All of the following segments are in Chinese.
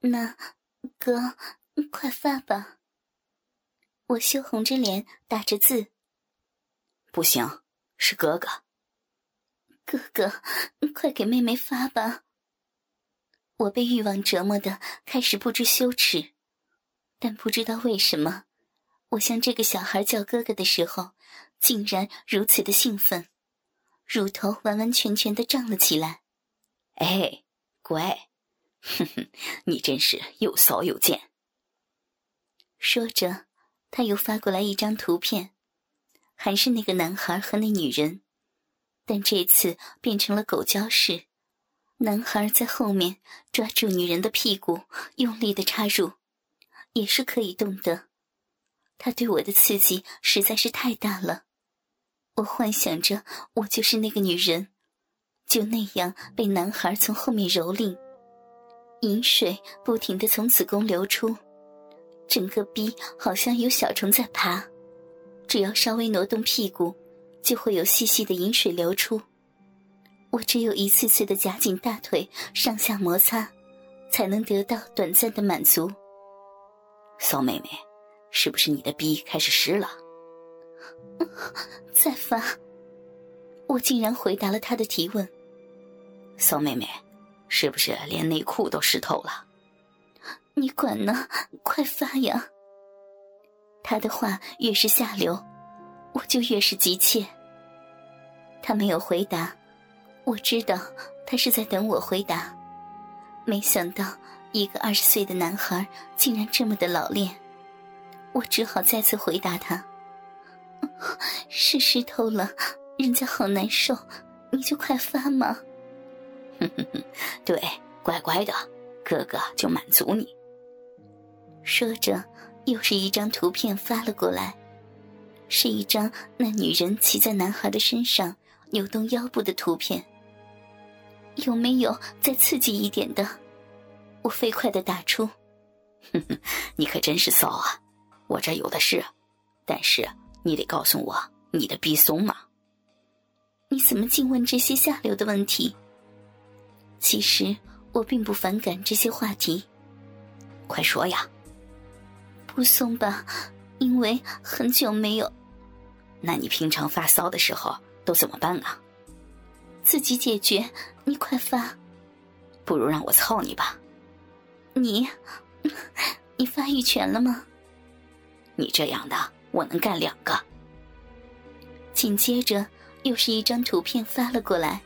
那，哥，快发吧。我羞红着脸打着字。不行，是哥哥。哥哥，快给妹妹发吧。我被欲望折磨的开始不知羞耻，但不知道为什么，我向这个小孩叫哥哥的时候，竟然如此的兴奋，乳头完完全全的胀了起来。哎，乖，哼哼，你真是又骚又贱。说着。他又发过来一张图片，还是那个男孩和那女人，但这次变成了狗交式，男孩在后面抓住女人的屁股，用力的插入，也是可以动的。他对我的刺激实在是太大了，我幻想着我就是那个女人，就那样被男孩从后面蹂躏，饮水不停的从子宫流出。整个逼好像有小虫在爬，只要稍微挪动屁股，就会有细细的饮水流出。我只有一次次的夹紧大腿，上下摩擦，才能得到短暂的满足。骚妹妹，是不是你的逼开始湿了？再发。我竟然回答了他的提问。骚妹妹，是不是连内裤都湿透了？你管呢？快发呀！他的话越是下流，我就越是急切。他没有回答，我知道他是在等我回答。没想到一个二十岁的男孩竟然这么的老练，我只好再次回答他：“是湿透了，人家好难受，你就快发嘛。”哼哼哼，对，乖乖的，哥哥就满足你。说着，又是一张图片发了过来，是一张那女人骑在男孩的身上扭动腰部的图片。有没有再刺激一点的？我飞快的打出。哼哼，你可真是骚啊！我这有的是，但是你得告诉我你的逼松吗？你怎么净问这些下流的问题？其实我并不反感这些话题，快说呀！不松吧，因为很久没有。那你平常发骚的时候都怎么办啊？自己解决。你快发。不如让我操你吧。你，你发育全了吗？你这样的，我能干两个。紧接着又是一张图片发了过来，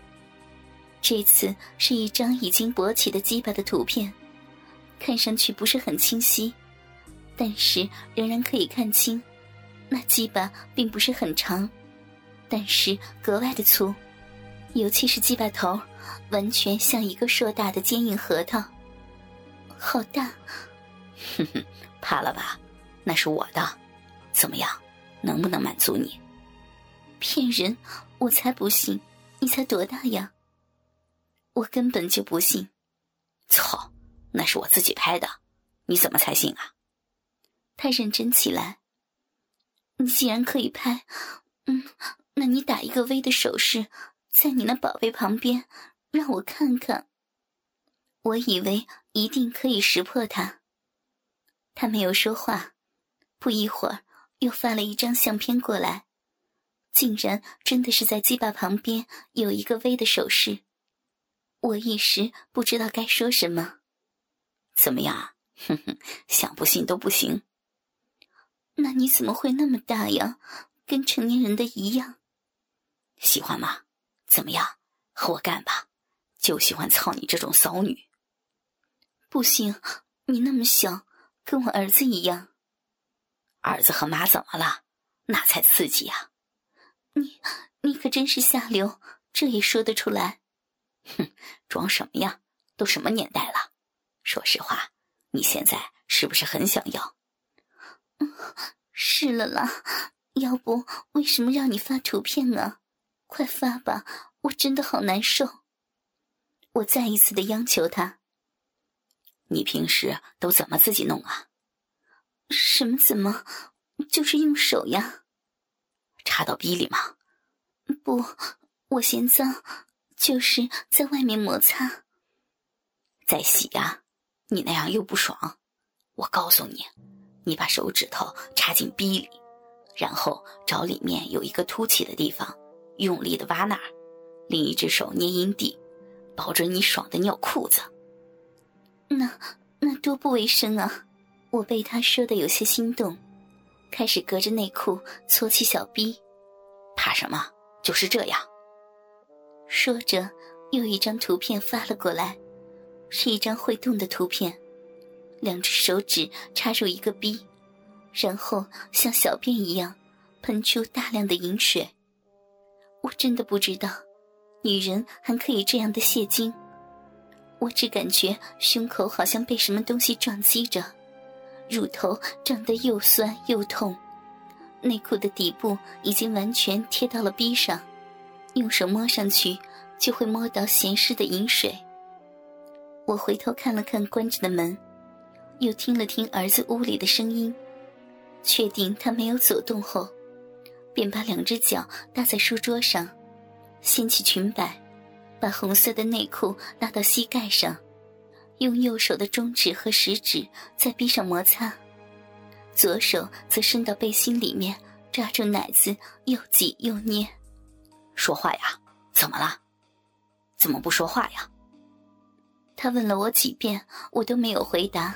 这次是一张已经勃起的鸡巴的图片，看上去不是很清晰。但是仍然可以看清，那鸡巴并不是很长，但是格外的粗，尤其是鸡巴头，完全像一个硕大的坚硬核桃。好大，哼哼，怕了吧？那是我的，怎么样？能不能满足你？骗人！我才不信！你才多大呀？我根本就不信！操！那是我自己拍的，你怎么才信啊？他认真起来。你既然可以拍，嗯，那你打一个 V 的手势，在你那宝贝旁边，让我看看。我以为一定可以识破他。他没有说话，不一会儿又发了一张相片过来，竟然真的是在鸡巴旁边有一个 V 的手势。我一时不知道该说什么。怎么样？哼哼，想不信都不行。那你怎么会那么大呀？跟成年人的一样。喜欢吗？怎么样？和我干吧！就喜欢操你这种骚女。不行，你那么小，跟我儿子一样。儿子和妈怎么了？那才刺激呀！你你可真是下流，这也说得出来？哼，装什么呀？都什么年代了？说实话，你现在是不是很想要？嗯是了啦，要不为什么让你发图片呢？快发吧，我真的好难受。我再一次的央求他。你平时都怎么自己弄啊？什么怎么？就是用手呀。插到逼里吗？不，我嫌脏，就是在外面摩擦。在洗呀？你那样又不爽。我告诉你，你把手指头插进逼里，然后找里面有一个凸起的地方，用力的挖那儿，另一只手捏阴蒂，保准你爽的尿裤子。那那多不卫生啊！我被他说的有些心动，开始隔着内裤搓起小逼。怕什么？就是这样。说着，又一张图片发了过来，是一张会动的图片。两只手指插入一个逼，然后像小便一样喷出大量的饮水。我真的不知道，女人还可以这样的泄精。我只感觉胸口好像被什么东西撞击着，乳头胀得又酸又痛。内裤的底部已经完全贴到了逼上，用手摸上去就会摸到咸湿的饮水。我回头看了看关着的门。又听了听儿子屋里的声音，确定他没有走动后，便把两只脚搭在书桌上，掀起裙摆，把红色的内裤拉到膝盖上，用右手的中指和食指在臂上摩擦，左手则伸到背心里面抓住奶子，又挤又捏。说话呀？怎么了？怎么不说话呀？他问了我几遍，我都没有回答。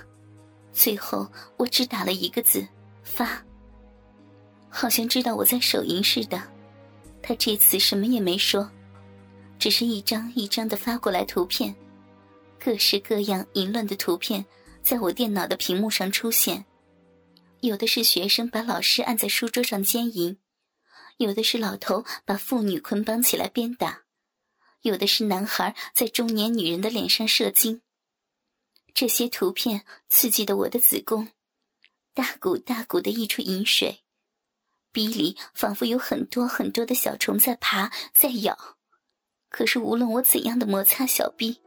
最后，我只打了一个字“发”，好像知道我在手淫似的。他这次什么也没说，只是一张一张的发过来图片，各式各样淫乱的图片在我电脑的屏幕上出现。有的是学生把老师按在书桌上奸淫，有的是老头把妇女捆绑起来鞭打，有的是男孩在中年女人的脸上射精。这些图片刺激的我的子宫，大股大股的溢出饮水，鼻里仿佛有很多很多的小虫在爬在咬，可是无论我怎样的摩擦小臂，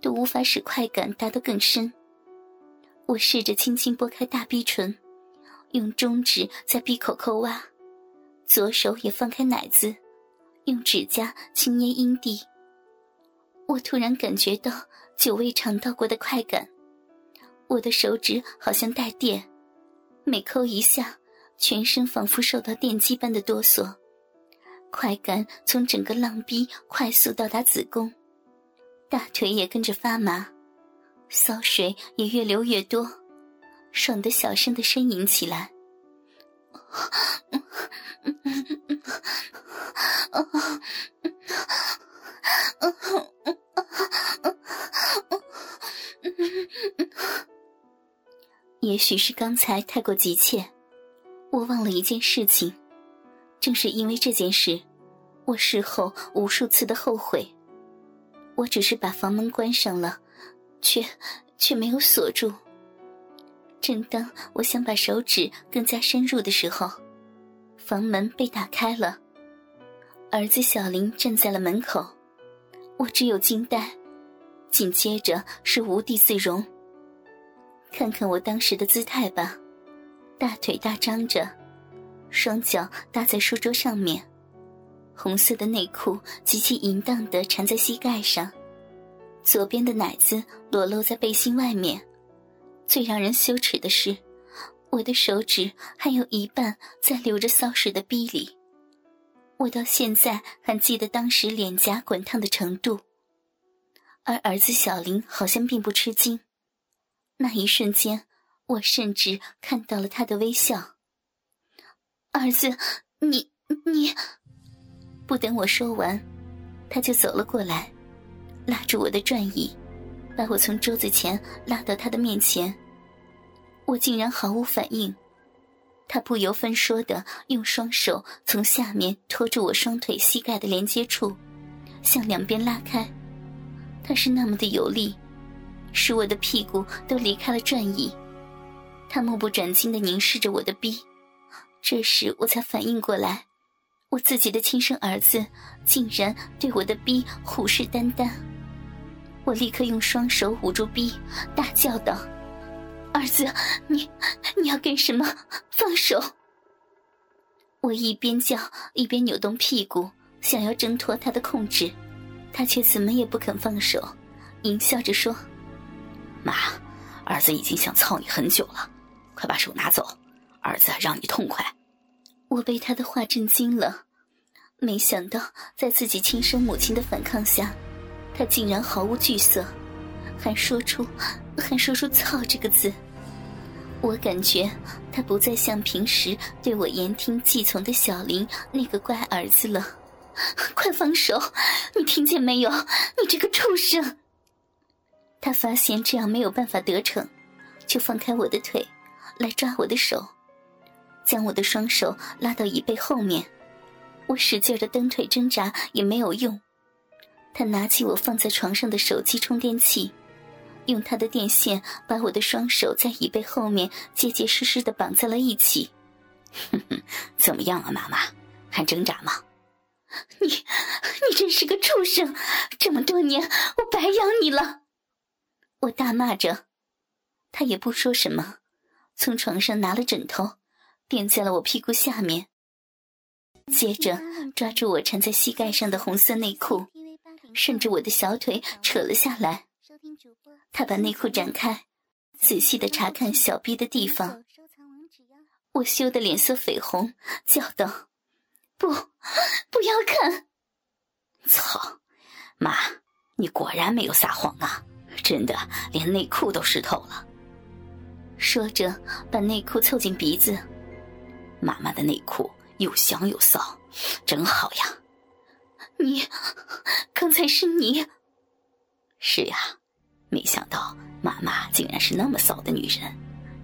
都无法使快感达到更深。我试着轻轻拨开大逼唇，用中指在闭口抠挖，左手也放开奶子，用指甲轻捏阴蒂。我突然感觉到久未尝到过的快感。我的手指好像带电，每抠一下，全身仿佛受到电击般的哆嗦，快感从整个浪逼快速到达子宫，大腿也跟着发麻，骚水也越流越多，爽得小声的呻吟起来。也许是刚才太过急切，我忘了一件事情。正是因为这件事，我事后无数次的后悔。我只是把房门关上了，却却没有锁住。正当我想把手指更加深入的时候，房门被打开了，儿子小林站在了门口。我只有惊呆，紧接着是无地自容。看看我当时的姿态吧，大腿大张着，双脚搭在书桌上面，红色的内裤极其淫荡的缠在膝盖上，左边的奶子裸露在背心外面。最让人羞耻的是，我的手指还有一半在流着骚水的逼里。我到现在还记得当时脸颊滚烫的程度，而儿子小林好像并不吃惊。那一瞬间，我甚至看到了他的微笑。儿子，你你……不等我说完，他就走了过来，拉住我的转椅，把我从桌子前拉到他的面前。我竟然毫无反应，他不由分说的用双手从下面托住我双腿膝盖的连接处，向两边拉开。他是那么的有力。使我的屁股都离开了转椅，他目不转睛地凝视着我的逼。这时我才反应过来，我自己的亲生儿子竟然对我的逼虎视眈眈。我立刻用双手捂住逼，大叫道：“儿子，你你要干什么？放手！”我一边叫一边扭动屁股，想要挣脱他的控制，他却怎么也不肯放手，淫笑着说。妈，儿子已经想操你很久了，快把手拿走，儿子让你痛快。我被他的话震惊了，没想到在自己亲生母亲的反抗下，他竟然毫无惧色，还说出还说出“操”这个字。我感觉他不再像平时对我言听计从的小林那个乖儿子了。快放手！你听见没有？你这个畜生！他发现这样没有办法得逞，就放开我的腿，来抓我的手，将我的双手拉到椅背后面。我使劲的蹬腿挣扎也没有用。他拿起我放在床上的手机充电器，用他的电线把我的双手在椅背后面结结实实的绑在了一起。哼哼，怎么样啊，妈妈？还挣扎吗？你，你真是个畜生！这么多年，我白养你了。我大骂着，他也不说什么，从床上拿了枕头，垫在了我屁股下面，接着抓住我缠在膝盖上的红色内裤，顺着我的小腿扯了下来。他把内裤展开，仔细的查看小逼的地方。我羞得脸色绯红，叫道：“不，不要看！”操，妈，你果然没有撒谎啊！真的，连内裤都湿透了。说着，把内裤凑近鼻子。妈妈的内裤又香又骚，真好呀。你，刚才是你？是呀，没想到妈妈竟然是那么骚的女人，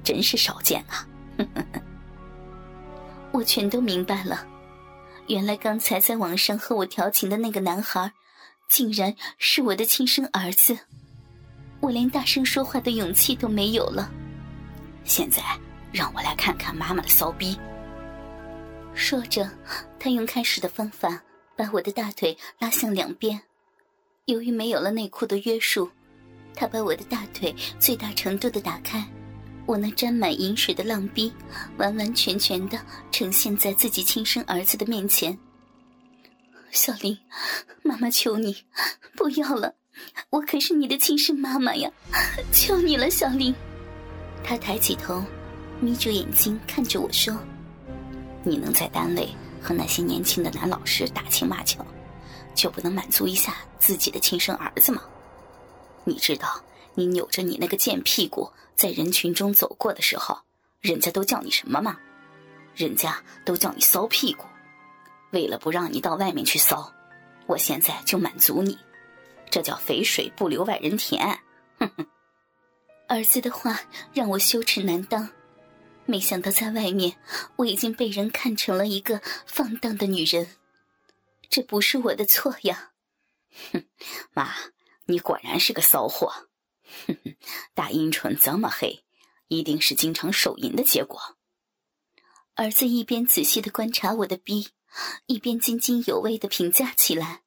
真是少见啊。我全都明白了，原来刚才在网上和我调情的那个男孩，竟然是我的亲生儿子。我连大声说话的勇气都没有了。现在让我来看看妈妈的骚逼。说着，他用开始的方法把我的大腿拉向两边。由于没有了内裤的约束，他把我的大腿最大程度的打开，我那沾满饮水的浪逼完完全全的呈现在自己亲生儿子的面前。小林，妈妈求你，不要了。我可是你的亲生妈妈呀！求你了，小林。他抬起头，眯着眼睛看着我说：“你能在单位和那些年轻的男老师打情骂俏，就不能满足一下自己的亲生儿子吗？你知道，你扭着你那个贱屁股在人群中走过的时候，人家都叫你什么吗？人家都叫你骚屁股。为了不让你到外面去骚，我现在就满足你。”这叫肥水不流外人田，哼哼！儿子的话让我羞耻难当，没想到在外面我已经被人看成了一个放荡的女人，这不是我的错呀！哼，妈，你果然是个骚货！哼哼，大阴唇这么黑，一定是经常手淫的结果。儿子一边仔细的观察我的逼，一边津津有味的评价起来。